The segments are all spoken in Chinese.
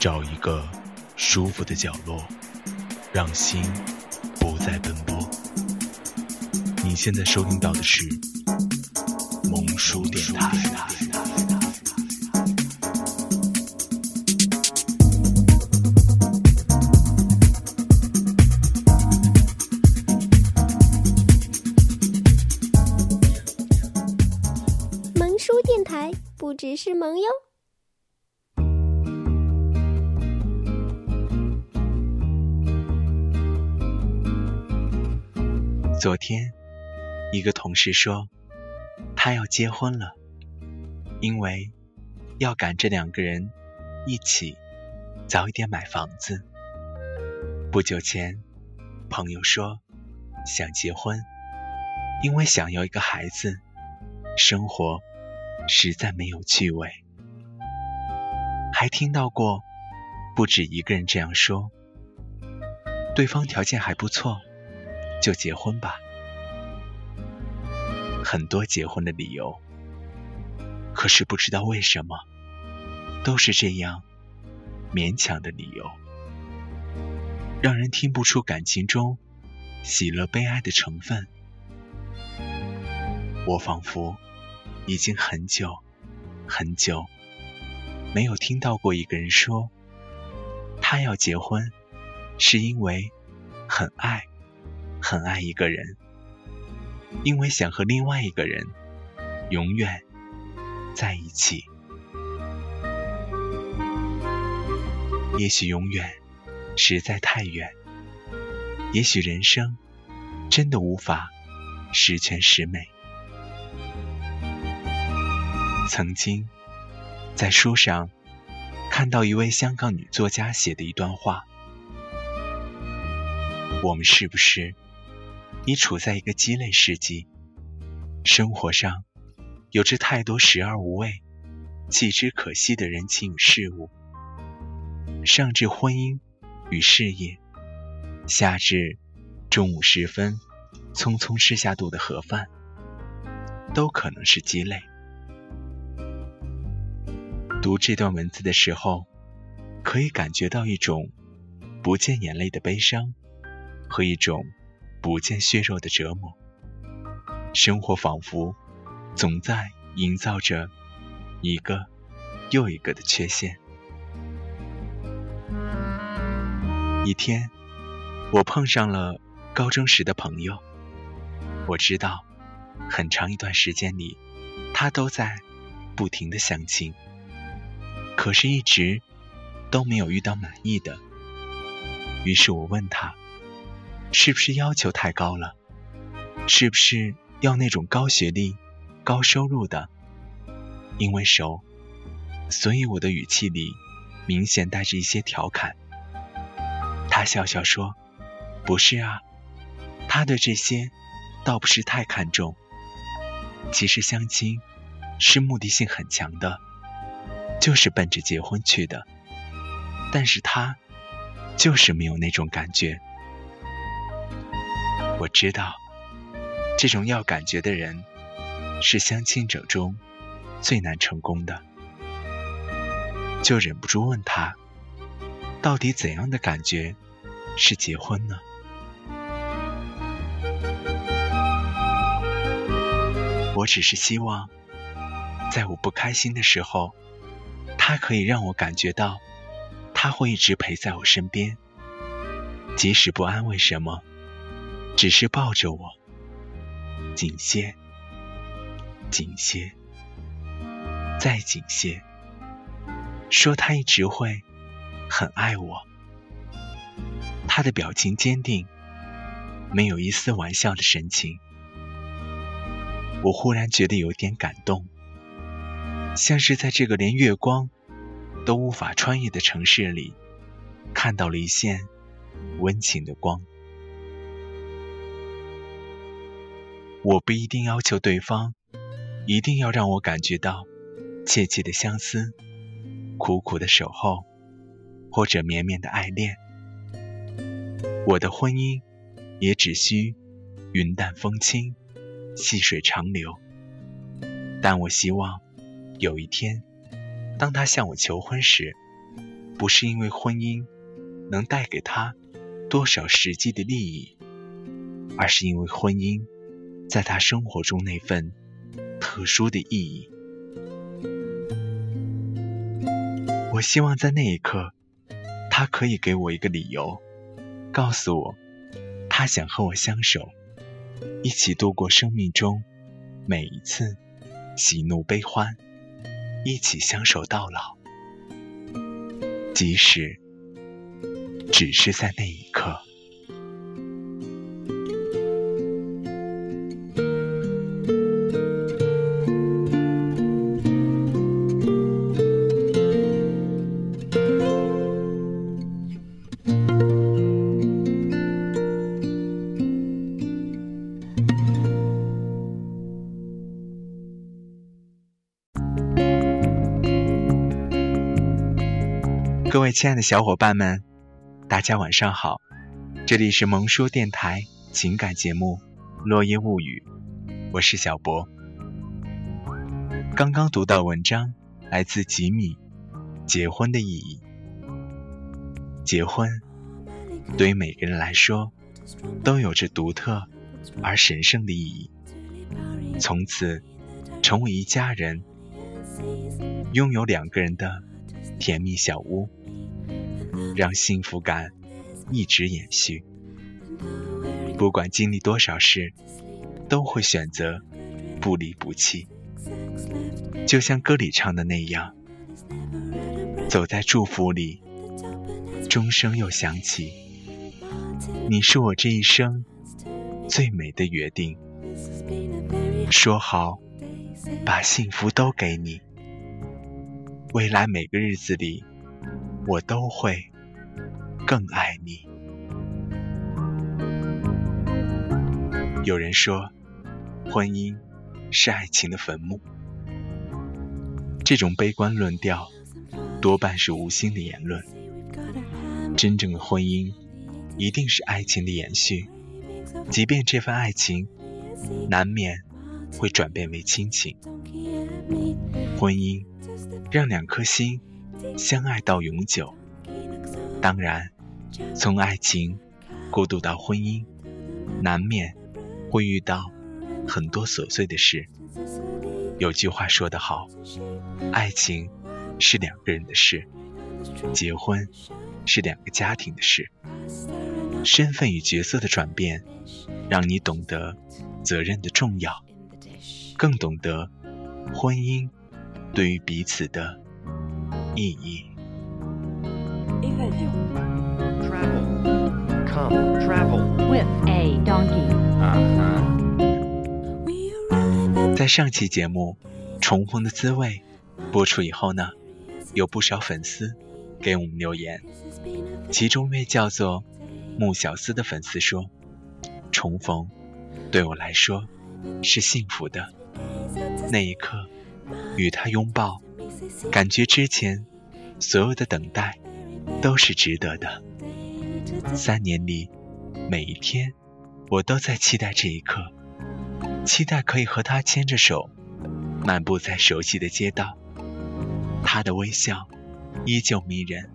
找一个舒服的角落，让心不再奔波。你现在收听到的是萌叔电台。昨天，一个同事说，他要结婚了，因为要赶着两个人一起早一点买房子。不久前，朋友说想结婚，因为想要一个孩子，生活实在没有趣味。还听到过不止一个人这样说，对方条件还不错。就结婚吧，很多结婚的理由，可是不知道为什么，都是这样勉强的理由，让人听不出感情中喜乐悲哀的成分。我仿佛已经很久很久没有听到过一个人说，他要结婚是因为很爱。很爱一个人，因为想和另外一个人永远在一起。也许永远实在太远，也许人生真的无法十全十美。曾经在书上看到一位香港女作家写的一段话：我们是不是？你处在一个鸡肋世纪，生活上有着太多食而无味、弃之可惜的人情与事物，上至婚姻与事业，下至中午时分匆匆吃下肚的盒饭，都可能是鸡肋。读这段文字的时候，可以感觉到一种不见眼泪的悲伤和一种。不见血肉的折磨，生活仿佛总在营造着一个又一个的缺陷。一天，我碰上了高中时的朋友，我知道很长一段时间里，他都在不停的相亲，可是一直都没有遇到满意的。于是我问他。是不是要求太高了？是不是要那种高学历、高收入的？因为熟，所以我的语气里明显带着一些调侃。他笑笑说：“不是啊，他对这些倒不是太看重。其实相亲是目的性很强的，就是奔着结婚去的。但是他就是没有那种感觉。”我知道，这种要感觉的人是相亲者中最难成功的，就忍不住问他，到底怎样的感觉是结婚呢？我只是希望，在我不开心的时候，他可以让我感觉到，他会一直陪在我身边，即使不安慰什么。只是抱着我，紧些，紧些，再紧些，说他一直会很爱我。他的表情坚定，没有一丝玩笑的神情。我忽然觉得有点感动，像是在这个连月光都无法穿越的城市里，看到了一线温情的光。我不一定要求对方一定要让我感觉到切切的相思、苦苦的守候，或者绵绵的爱恋。我的婚姻也只需云淡风轻、细水长流。但我希望有一天，当他向我求婚时，不是因为婚姻能带给他多少实际的利益，而是因为婚姻在他生活中那份特殊的意义。我希望在那一刻，他可以给我一个理由，告诉我他想和我相守，一起度过生命中每一次喜怒悲欢，一起相守到老。即使只是在那一各位亲爱的小伙伴们，大家晚上好！这里是萌叔电台情感节目《落叶物语》，我是小博。刚刚读到文章，来自吉米，《结婚的意义》。结婚对于每个人来说，都有着独特而神圣的意义。从此成为一家人，拥有两个人的甜蜜小屋。让幸福感一直延续。不管经历多少事，都会选择不离不弃。就像歌里唱的那样，走在祝福里，钟声又响起。你是我这一生最美的约定。说好把幸福都给你，未来每个日子里，我都会。更爱你。有人说，婚姻是爱情的坟墓。这种悲观论调多半是无心的言论。真正的婚姻一定是爱情的延续，即便这份爱情难免会转变为亲情。婚姻让两颗心相爱到永久。当然，从爱情过渡到婚姻，难免会遇到很多琐碎的事。有句话说得好，爱情是两个人的事，结婚是两个家庭的事。身份与角色的转变，让你懂得责任的重要，更懂得婚姻对于彼此的意义。在上期节目《重逢的滋味》播出以后呢，有不少粉丝给我们留言，其中一位叫做穆小思的粉丝说：“重逢对我来说是幸福的，那一刻与他拥抱，感觉之前所有的等待。”都是值得的。三年里，每一天，我都在期待这一刻，期待可以和他牵着手，漫步在熟悉的街道。他的微笑依旧迷人，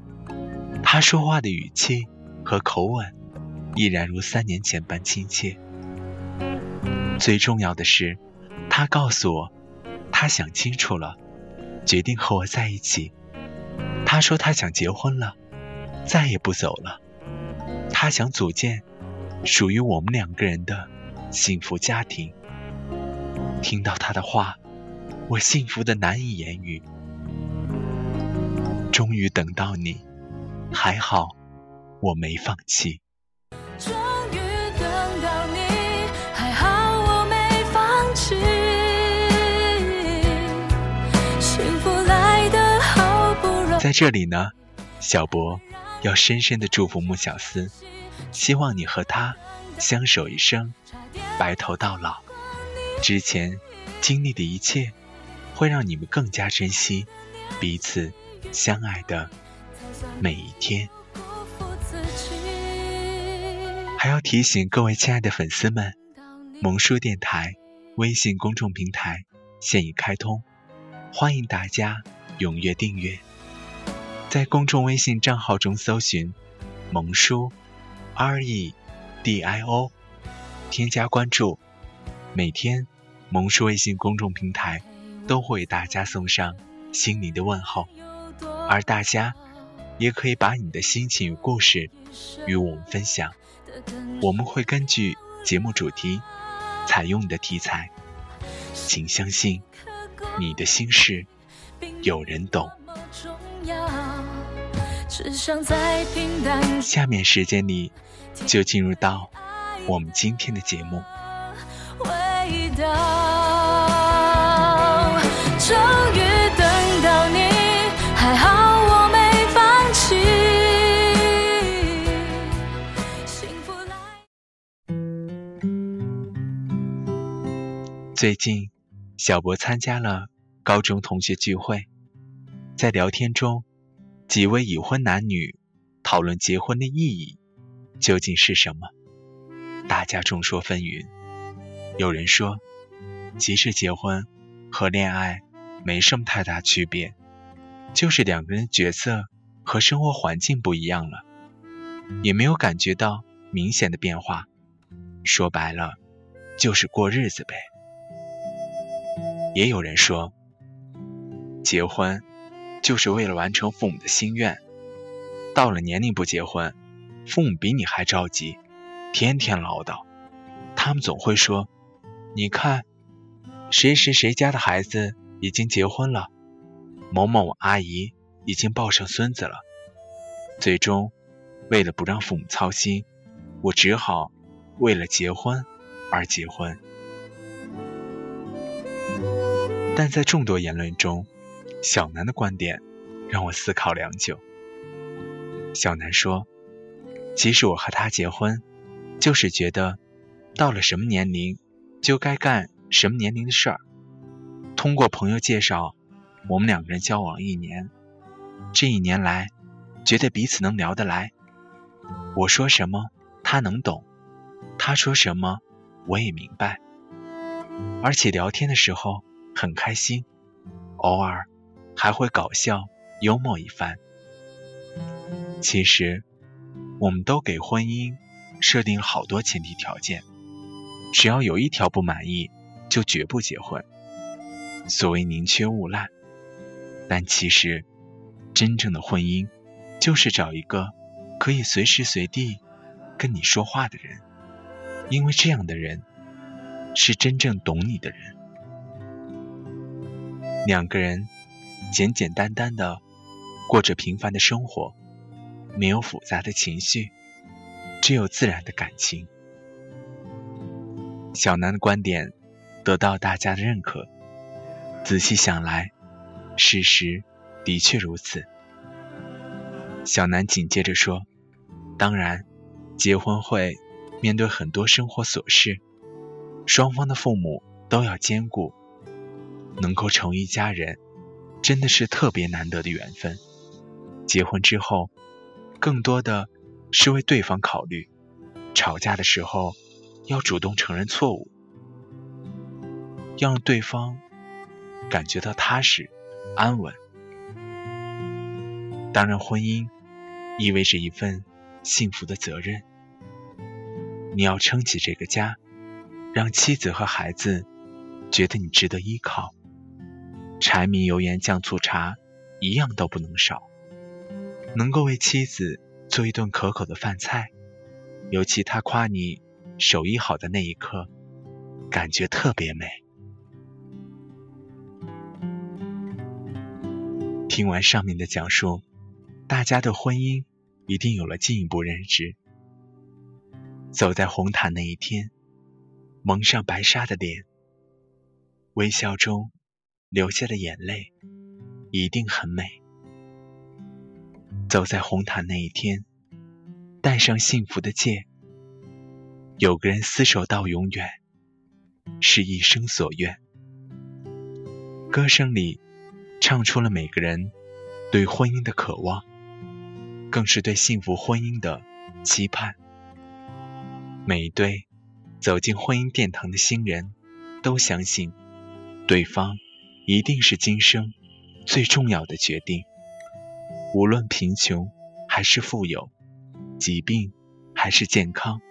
他说话的语气和口吻依然如三年前般亲切。最重要的是，他告诉我，他想清楚了，决定和我在一起。他说他想结婚了。再也不走了。他想组建属于我们两个人的幸福家庭。听到他的话，我幸福的难以言语。终于等到你，还好我没放弃。终于等到你，还好我没放弃。幸福来的好不容易。在这里呢，小博。要深深的祝福穆小思，希望你和他相守一生，白头到老。之前经历的一切，会让你们更加珍惜彼此相爱的每一天。还要提醒各位亲爱的粉丝们，萌叔电台微信公众平台现已开通，欢迎大家踊跃订阅。在公众微信账号中搜寻“萌叔 R E D I O”，添加关注。每天，萌叔微信公众平台都会为大家送上心灵的问候，而大家也可以把你的心情与故事与我们分享，我们会根据节目主题采用你的题材。请相信，你的心事有人懂。下面时间里，就进入到我们今天的节目。最近，小博参加了高中同学聚会，在聊天中，几位已婚男女讨论结婚的意义究竟是什么，大家众说纷纭。有人说，其实结婚和恋爱没什么太大区别，就是两个人角色和生活环境不一样了，也没有感觉到明显的变化。说白了，就是过日子呗。也有人说，结婚就是为了完成父母的心愿。到了年龄不结婚，父母比你还着急，天天唠叨。他们总会说：“你看，谁谁谁家的孩子已经结婚了，某某阿姨已经抱上孙子了。”最终，为了不让父母操心，我只好为了结婚而结婚。但在众多言论中，小南的观点让我思考良久。小南说：“其实我和他结婚，就是觉得到了什么年龄就该干什么年龄的事儿。通过朋友介绍，我们两个人交往一年，这一年来觉得彼此能聊得来。我说什么他能懂，他说什么我也明白，而且聊天的时候。”很开心，偶尔还会搞笑幽默一番。其实，我们都给婚姻设定了好多前提条件，只要有一条不满意，就绝不结婚。所谓宁缺毋滥，但其实真正的婚姻就是找一个可以随时随地跟你说话的人，因为这样的人是真正懂你的人。两个人简简单单的过着平凡的生活，没有复杂的情绪，只有自然的感情。小南的观点得到大家的认可。仔细想来，事实的确如此。小南紧接着说：“当然，结婚会面对很多生活琐事，双方的父母都要兼顾。”能够成一家人，真的是特别难得的缘分。结婚之后，更多的是为对方考虑。吵架的时候，要主动承认错误，要让对方感觉到踏实、安稳。当然，婚姻意味着一份幸福的责任。你要撑起这个家，让妻子和孩子觉得你值得依靠。柴米油盐酱醋茶，一样都不能少。能够为妻子做一顿可口的饭菜，尤其他夸你手艺好的那一刻，感觉特别美。听完上面的讲述，大家的婚姻一定有了进一步认知。走在红毯那一天，蒙上白纱的脸，微笑中。流下的眼泪一定很美。走在红毯那一天，戴上幸福的戒，有个人厮守到永远，是一生所愿。歌声里唱出了每个人对婚姻的渴望，更是对幸福婚姻的期盼。每一对走进婚姻殿堂的新人都相信对方。一定是今生最重要的决定。无论贫穷还是富有，疾病还是健康，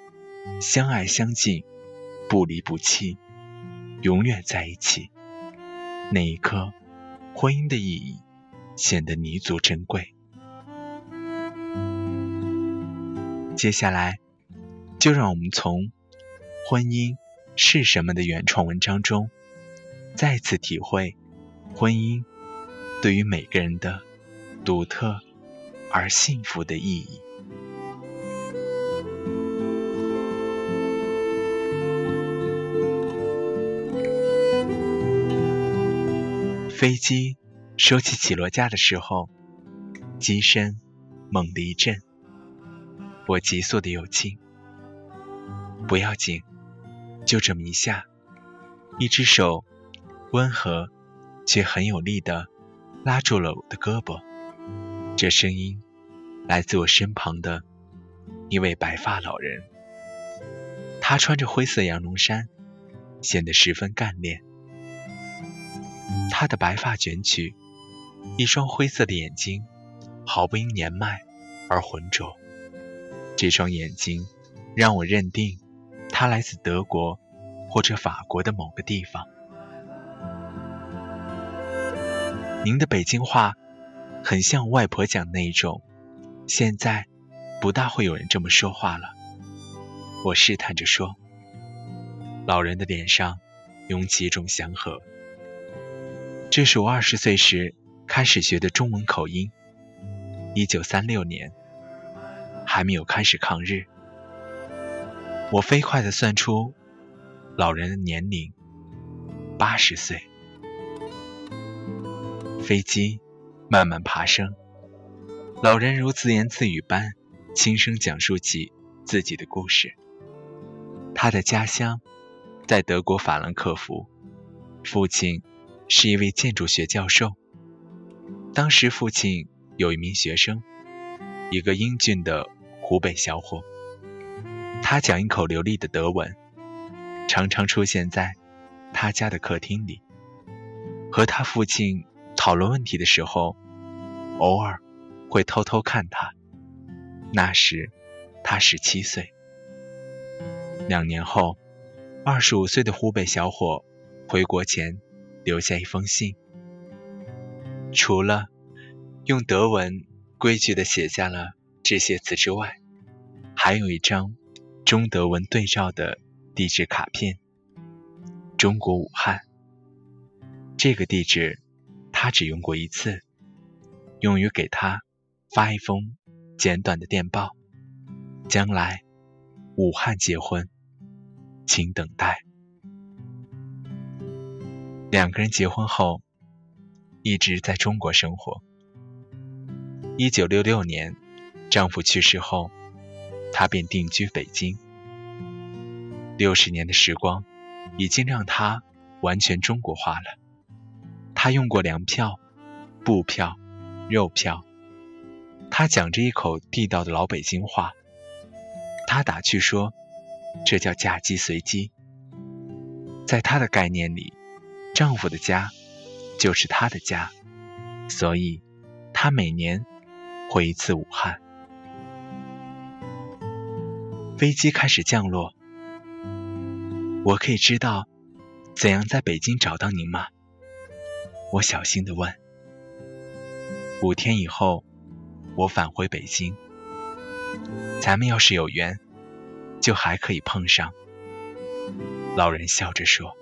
相爱相敬，不离不弃，永远在一起。那一刻，婚姻的意义显得弥足珍贵。接下来，就让我们从《婚姻是什么》的原创文章中，再次体会婚姻对于每个人的独特而幸福的意义。飞机收起起落架的时候，机身猛地一震。我急速的有劲，不要紧，就这么一下，一只手温和却很有力的拉住了我的胳膊。这声音来自我身旁的一位白发老人，他穿着灰色羊绒衫，显得十分干练。他的白发卷曲，一双灰色的眼睛毫不因年迈而浑浊。这双眼睛让我认定，他来自德国或者法国的某个地方。您的北京话很像外婆讲那一种，现在不大会有人这么说话了。我试探着说。老人的脸上涌起一种祥和。这是我二十岁时开始学的中文口音。一九三六年。还没有开始抗日，我飞快地算出老人的年龄，八十岁。飞机慢慢爬升，老人如自言自语般轻声讲述起自己的故事。他的家乡在德国法兰克福，父亲是一位建筑学教授。当时父亲有一名学生，一个英俊的。湖北小伙，他讲一口流利的德文，常常出现在他家的客厅里。和他父亲讨论问题的时候，偶尔会偷偷看他。那时他十七岁。两年后，二十五岁的湖北小伙回国前留下一封信，除了用德文规矩的写下了。这些词之外，还有一张中德文对照的地址卡片。中国武汉。这个地址他只用过一次，用于给他发一封简短的电报。将来武汉结婚，请等待。两个人结婚后，一直在中国生活。一九六六年。丈夫去世后，她便定居北京。六十年的时光，已经让她完全中国化了。她用过粮票、布票、肉票。她讲着一口地道的老北京话。她打趣说：“这叫嫁鸡随鸡。”在她的概念里，丈夫的家就是她的家，所以她每年回一次武汉。飞机开始降落，我可以知道怎样在北京找到您吗？我小心地问。五天以后，我返回北京，咱们要是有缘，就还可以碰上。老人笑着说。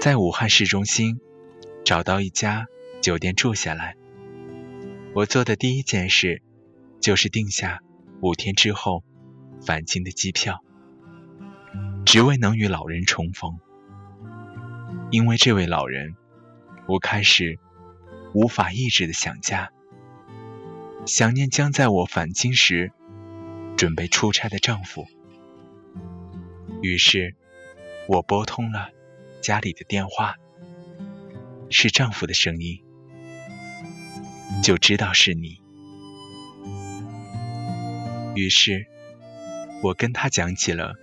在武汉市中心找到一家酒店住下来，我做的第一件事就是定下。五天之后，返京的机票，只为能与老人重逢。因为这位老人，我开始无法抑制的想家，想念将在我返京时准备出差的丈夫。于是，我拨通了家里的电话，是丈夫的声音，就知道是你。于是，我跟他讲起了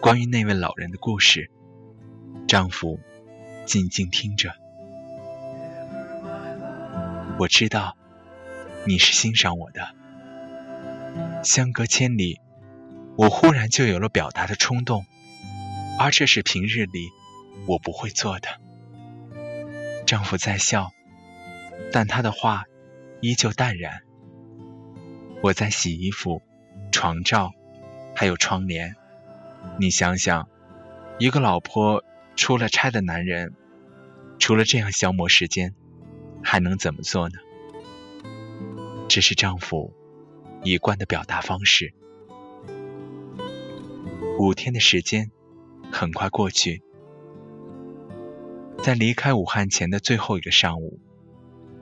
关于那位老人的故事。丈夫静静听着。我知道你是欣赏我的。相隔千里，我忽然就有了表达的冲动，而这是平日里我不会做的。丈夫在笑，但他的话依旧淡然。我在洗衣服、床罩，还有窗帘。你想想，一个老婆出了差的男人，除了这样消磨时间，还能怎么做呢？这是丈夫一贯的表达方式。五天的时间很快过去，在离开武汉前的最后一个上午，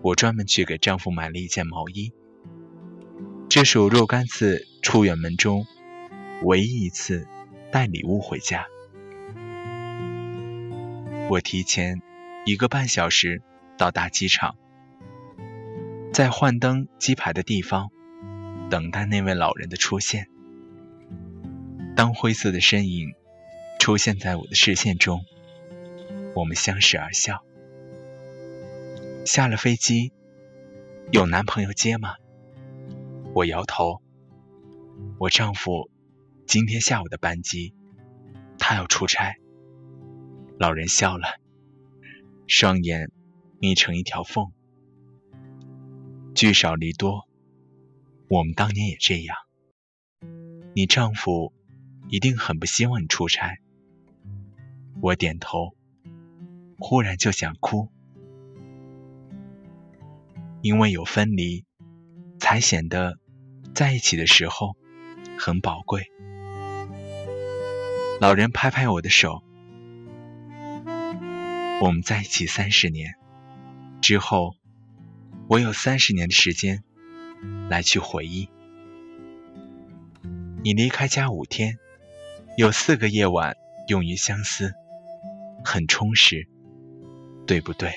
我专门去给丈夫买了一件毛衣。这是我若干次出远门中唯一一次带礼物回家。我提前一个半小时到达机场，在换登机牌的地方等待那位老人的出现。当灰色的身影出现在我的视线中，我们相视而笑。下了飞机，有男朋友接吗？我摇头。我丈夫今天下午的班机，他要出差。老人笑了，双眼眯成一条缝。聚少离多，我们当年也这样。你丈夫一定很不希望你出差。我点头，忽然就想哭，因为有分离，才显得。在一起的时候很宝贵。老人拍拍我的手，我们在一起三十年之后，我有三十年的时间来去回忆。你离开家五天，有四个夜晚用于相思，很充实，对不对？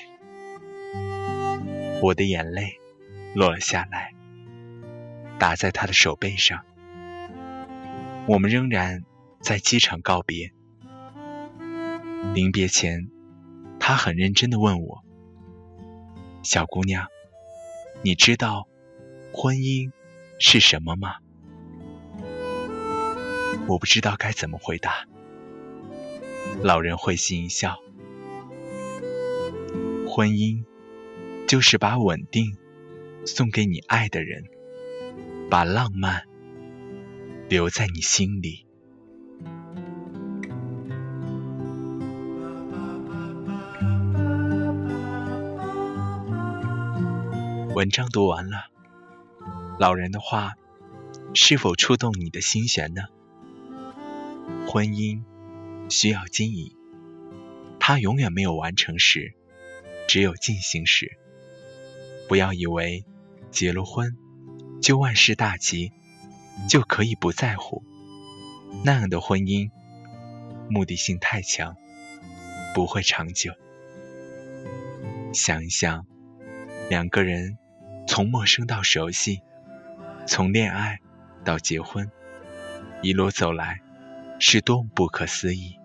我的眼泪落了下来。打在他的手背上。我们仍然在机场告别。临别前，他很认真的问我：“小姑娘，你知道婚姻是什么吗？”我不知道该怎么回答。老人会心一笑：“婚姻就是把稳定送给你爱的人。”把浪漫留在你心里。文章读完了，老人的话是否触动你的心弦呢？婚姻需要经营，它永远没有完成时，只有进行时。不要以为结了婚。就万事大吉，就可以不在乎。那样的婚姻，目的性太强，不会长久。想一想，两个人从陌生到熟悉，从恋爱到结婚，一路走来，是多么不可思议。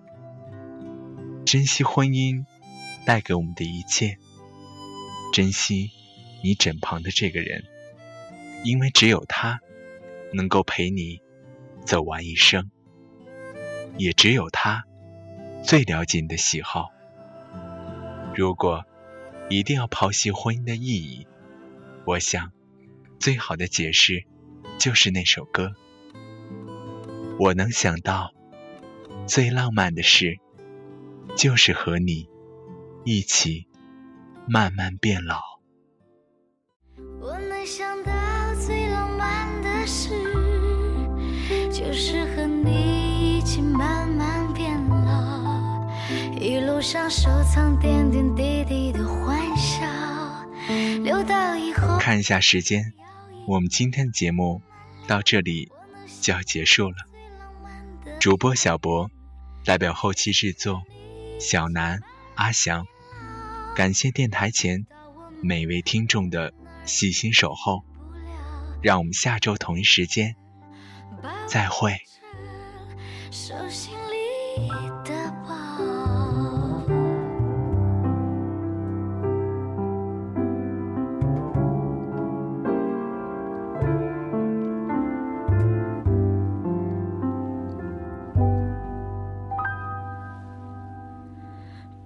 珍惜婚姻带给我们的一切，珍惜你枕旁的这个人。因为只有他能够陪你走完一生，也只有他最了解你的喜好。如果一定要剖析婚姻的意义，我想最好的解释就是那首歌。我能想到最浪漫的事，就是和你一起慢慢变老。我能想到。最浪漫的事，就是和你一起慢慢变老，一路上收藏点点滴滴的欢笑，看一下时间，我们今天的节目到这里就要结束了。主播小博代表后期制作小南、阿翔，感谢电台前每位听众的细心守候。让我们下周同一时间再会。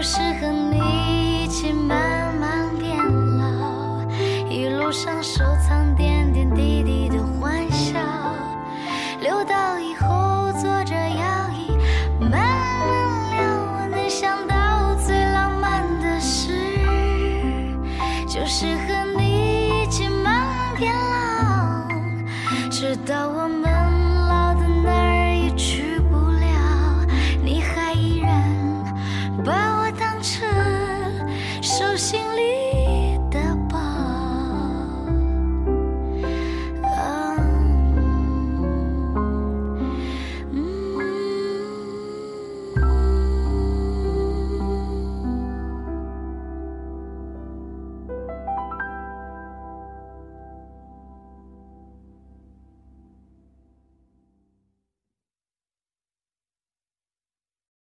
就是和你一起慢慢变老，一。路上收藏